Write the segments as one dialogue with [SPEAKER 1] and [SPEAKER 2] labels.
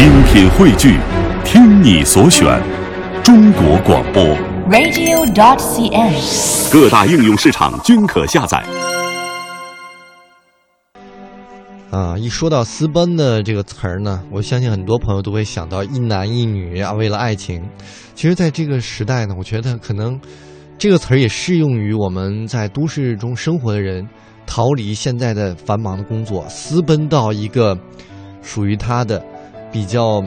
[SPEAKER 1] 精品汇聚，听你所选，中国广播。
[SPEAKER 2] radio.dot.cn，。
[SPEAKER 1] 各大应用市场均可下载。
[SPEAKER 3] 啊，一说到私奔的这个词儿呢，我相信很多朋友都会想到一男一女啊，为了爱情。其实，在这个时代呢，我觉得可能这个词儿也适用于我们在都市中生活的人，逃离现在的繁忙的工作，私奔到一个属于他的比较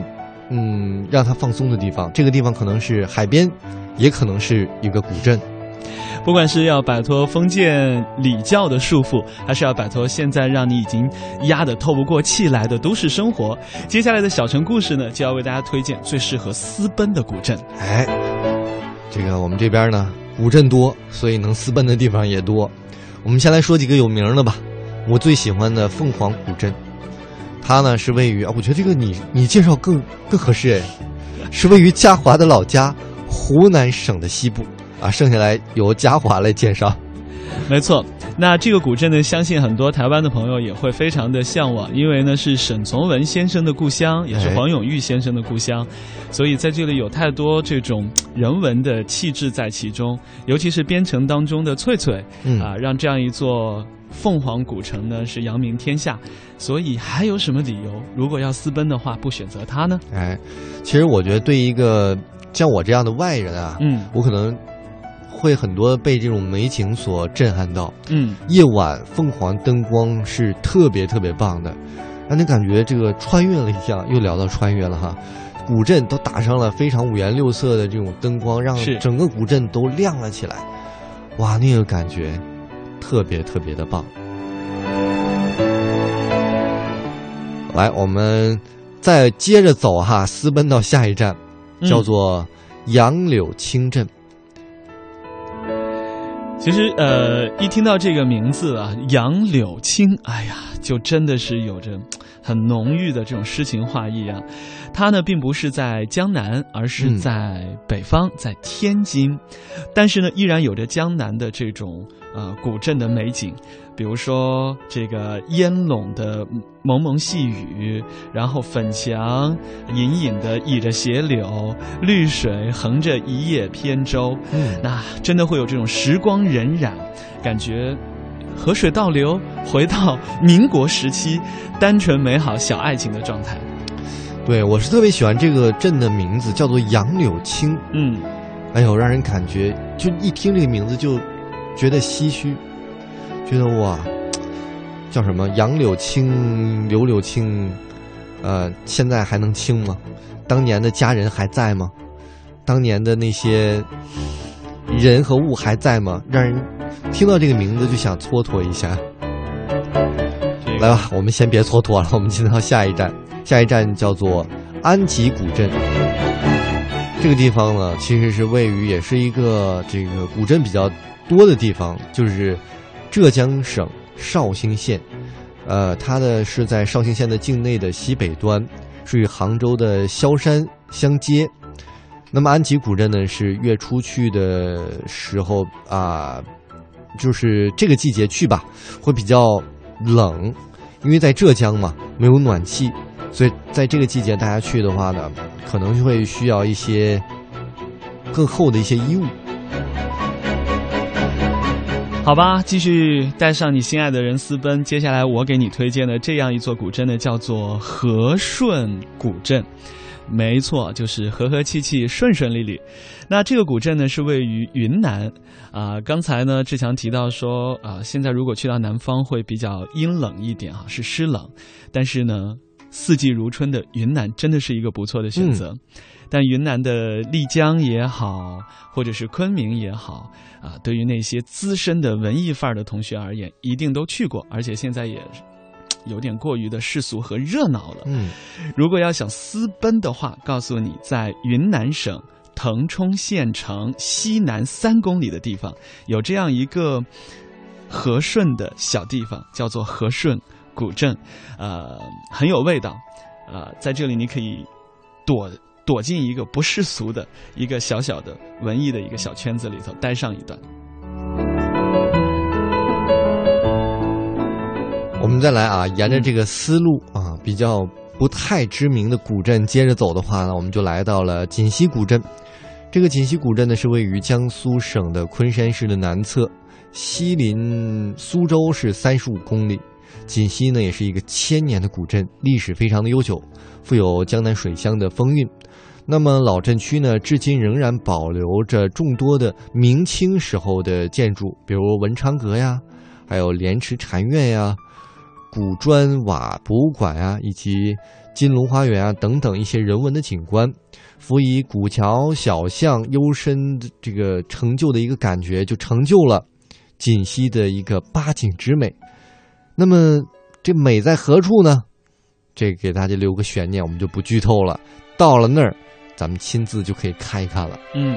[SPEAKER 3] 嗯让他放松的地方。这个地方可能是海边，也可能是一个古镇。
[SPEAKER 4] 不管是要摆脱封建礼教的束缚，还是要摆脱现在让你已经压得透不过气来的都市生活，接下来的小城故事呢，就要为大家推荐最适合私奔的古镇。
[SPEAKER 3] 哎，这个我们这边呢，古镇多，所以能私奔的地方也多。我们先来说几个有名的吧。我最喜欢的凤凰古镇，它呢是位于啊，我觉得这个你你介绍更更合适哎，是位于嘉华的老家湖南省的西部啊。剩下来由嘉华来介绍。
[SPEAKER 4] 没错，那这个古镇呢，相信很多台湾的朋友也会非常的向往，因为呢是沈从文先生的故乡，也是
[SPEAKER 3] 哎
[SPEAKER 4] 黄永玉先生的故乡，所以在这里有太多这种人文的气质在其中，尤其是边城当中的翠翠，
[SPEAKER 3] 嗯
[SPEAKER 4] 啊，让这样一座凤凰古城呢是扬名天下。所以还有什么理由，如果要私奔的话，不选择它呢？
[SPEAKER 3] 哎，其实我觉得对一个像我这样的外人啊，
[SPEAKER 4] 嗯
[SPEAKER 3] 我可能会很多被这种美景所震撼到。
[SPEAKER 4] 嗯，
[SPEAKER 3] 夜晚凤凰灯光是特别特别棒的，让你感觉这个穿越了一下。又聊到穿越了哈，古镇都打上了非常五颜六色的这种灯光，让整个古镇都亮了起来。哇，那个感觉特别特别的棒。来，我们再接着走哈，私奔到下一站，叫做杨柳青镇。
[SPEAKER 4] 其实，呃，一听到这个名字啊，杨柳青，哎呀，就真的是有着很浓郁的这种诗情画意啊。它呢，并不是在江南，而是
[SPEAKER 3] 嗯。
[SPEAKER 4] 在北方，在天津，但是呢，依然有着江南的这种呃古镇的美景，比如说这个烟笼的蒙蒙细雨，然后粉墙隐隐的倚着斜柳，绿水横着一叶扁舟，
[SPEAKER 3] 嗯。
[SPEAKER 4] 那真的会有这种时光荏苒，感觉河水倒流，回到民国时期单纯美好小爱情的状态。
[SPEAKER 3] 对我是特别喜欢这个镇的名字，叫做杨柳青。
[SPEAKER 4] 嗯，
[SPEAKER 3] 哎呦，让人感觉就一听这个名字就觉得唏嘘，觉得哇，叫什么杨柳青、柳柳青，呃，现在还能青吗？当年的家人还在吗？当年的那些人和物还在吗？让人听到这个名字就想蹉跎一下。来吧，我们先别蹉跎了，我们进到下一站。下一站叫做安吉古镇。这个地方呢，其实是位于也是一个这个古镇比较多的地方，就是浙江省绍兴县。呃，它的是在绍兴县的境内的西北端，是与杭州的萧山相接。那么安吉古镇呢，是月初去的时候啊、就是这个季节去吧，会比较冷，因为在浙江嘛，没有暖气，所以在这个季节大家去的话呢，可能就会需要一些更厚的一些衣物。
[SPEAKER 4] 好吧，继续带上你心爱的人私奔。接下来我给你推荐的这样一座古镇呢，叫做和顺古镇。没错，就是和和气气、顺顺利利。那这个古镇呢，是位于云南啊、刚才呢，志强提到说啊、现在如果去到南方会比较阴冷一点啊，是湿冷。但是呢，四季如春的云南真的是一个不错的选择。但云南的丽江也好，或者是昆明也好，啊，对于那些资深的文艺范儿的同学而言，一定都去过，而且现在也有点过于的世俗和热闹了。
[SPEAKER 3] 嗯，
[SPEAKER 4] 如果要想私奔的话，告诉你，在云南省腾冲县城西南三公里的地方，有这样一个和顺的小地方，叫做和顺古镇，呃，很有味道。呃，在这里你可以躲躲进一个不世俗的一个小小的文艺的一个小圈子里头待上一段。
[SPEAKER 3] 我们再来啊，沿着这个思路啊，比较不太知名的古镇接着走的话呢，我们就来到了锦溪古镇。这个锦溪古镇呢，是位于江苏省的昆山市的南侧，西临苏州是三十五公里。锦溪呢，也是一个千年的古镇，历史非常的悠久，富有江南水乡的风韵。那么老镇区呢，至今仍然保留着众多的明清时候的建筑，比如文昌阁呀，还有莲池禅院呀、古砖瓦博物馆啊，以及金龙花园啊等等一些人文的景观，辅以古桥小巷幽深的这个成就的一个感觉，就成就了锦溪的一个八景之美。那么这美在何处呢？这给大家留个悬念，我们就不剧透了。到了那儿。咱们亲自就可以看一看了。
[SPEAKER 4] 嗯，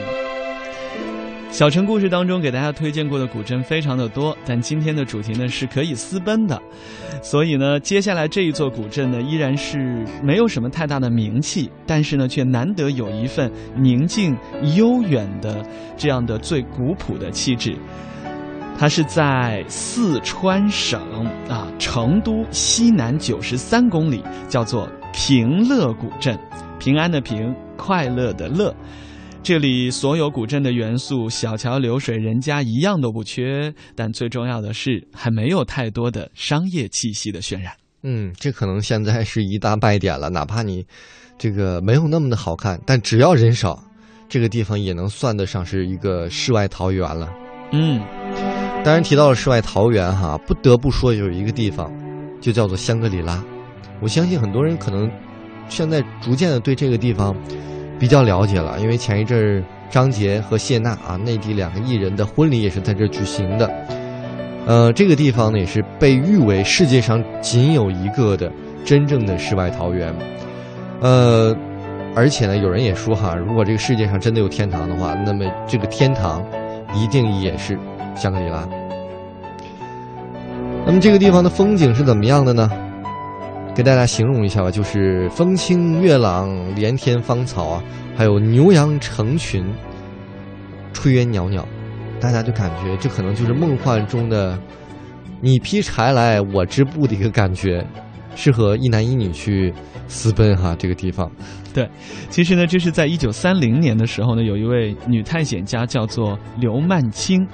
[SPEAKER 4] 小城故事当中给大家推荐过的古镇非常的多，但今天的主题呢是可以私奔的，所以呢，接下来这一座古镇呢依然是没有什么太大的名气，但是呢却难得有一份宁静悠远的这样的最古朴的气质。它是在四川省啊成都西南九十三公里，叫做平乐古镇，平安的平。快乐的乐，这里所有古镇的元素，小桥流水人家一样都不缺。但最重要的是，还没有太多的商业气息的渲染。
[SPEAKER 3] 嗯，这可能现在是一大败点了。哪怕你这个没有那么的好看，但只要人少，这个地方也能算得上是一个世外桃源了。
[SPEAKER 4] 嗯，
[SPEAKER 3] 当然提到了世外桃源哈，不得不说有一个地方，就叫做香格里拉。我相信很多人可能。现在逐渐的对这个地方比较了解了，因为前一阵张杰和谢娜啊，内地两个艺人的婚礼也是在这举行的。呃，这个地方呢也是被誉为世界上仅有一个的真正的世外桃源。呃，而且呢，有人也说哈，如果这个世界上真的有天堂的话，那么这个天堂一定也是香格里拉。那么这个地方的风景是怎么样的呢？给大家形容一下吧，就是风清月朗，连天芳草啊，还有牛羊成群，炊烟袅袅，大家就感觉这可能就是梦幻中的你劈柴来我织布的一个感觉，适合一男一女去私奔哈。这个地方，
[SPEAKER 4] 对，其实呢，这是在一九三零年的时候呢，有一位女探险家叫做刘曼青。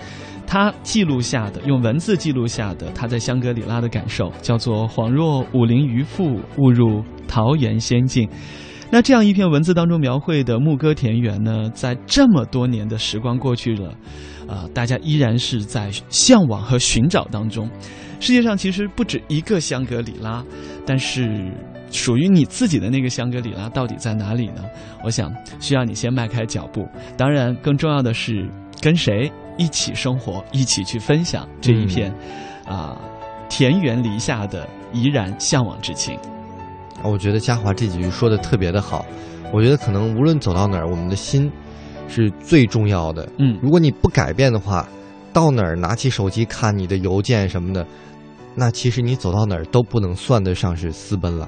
[SPEAKER 4] 他记录下的，用文字记录下的他在香格里拉的感受，叫做“恍若武陵渔父，误入桃源仙境”。那这样一篇文字当中描绘的牧歌田园呢，在这么多年的时光过去了，啊，大家依然是在向往和寻找当中。世界上其实不止一个香格里拉，但是属于你自己的那个香格里拉到底在哪里呢？我想需要你先迈开脚步。当然，更重要的是跟谁。一起生活，一起去分享这一片，啊，田园篱下的怡然向往之情。
[SPEAKER 3] 我觉得嘉华这几句说的特别的好。我觉得可能无论走到哪儿，我们的心是最重要的。
[SPEAKER 4] 嗯，
[SPEAKER 3] 如果你不改变的话，到哪儿拿起手机看你的邮件什么的，那其实你走到哪儿都不能算得上是私奔了。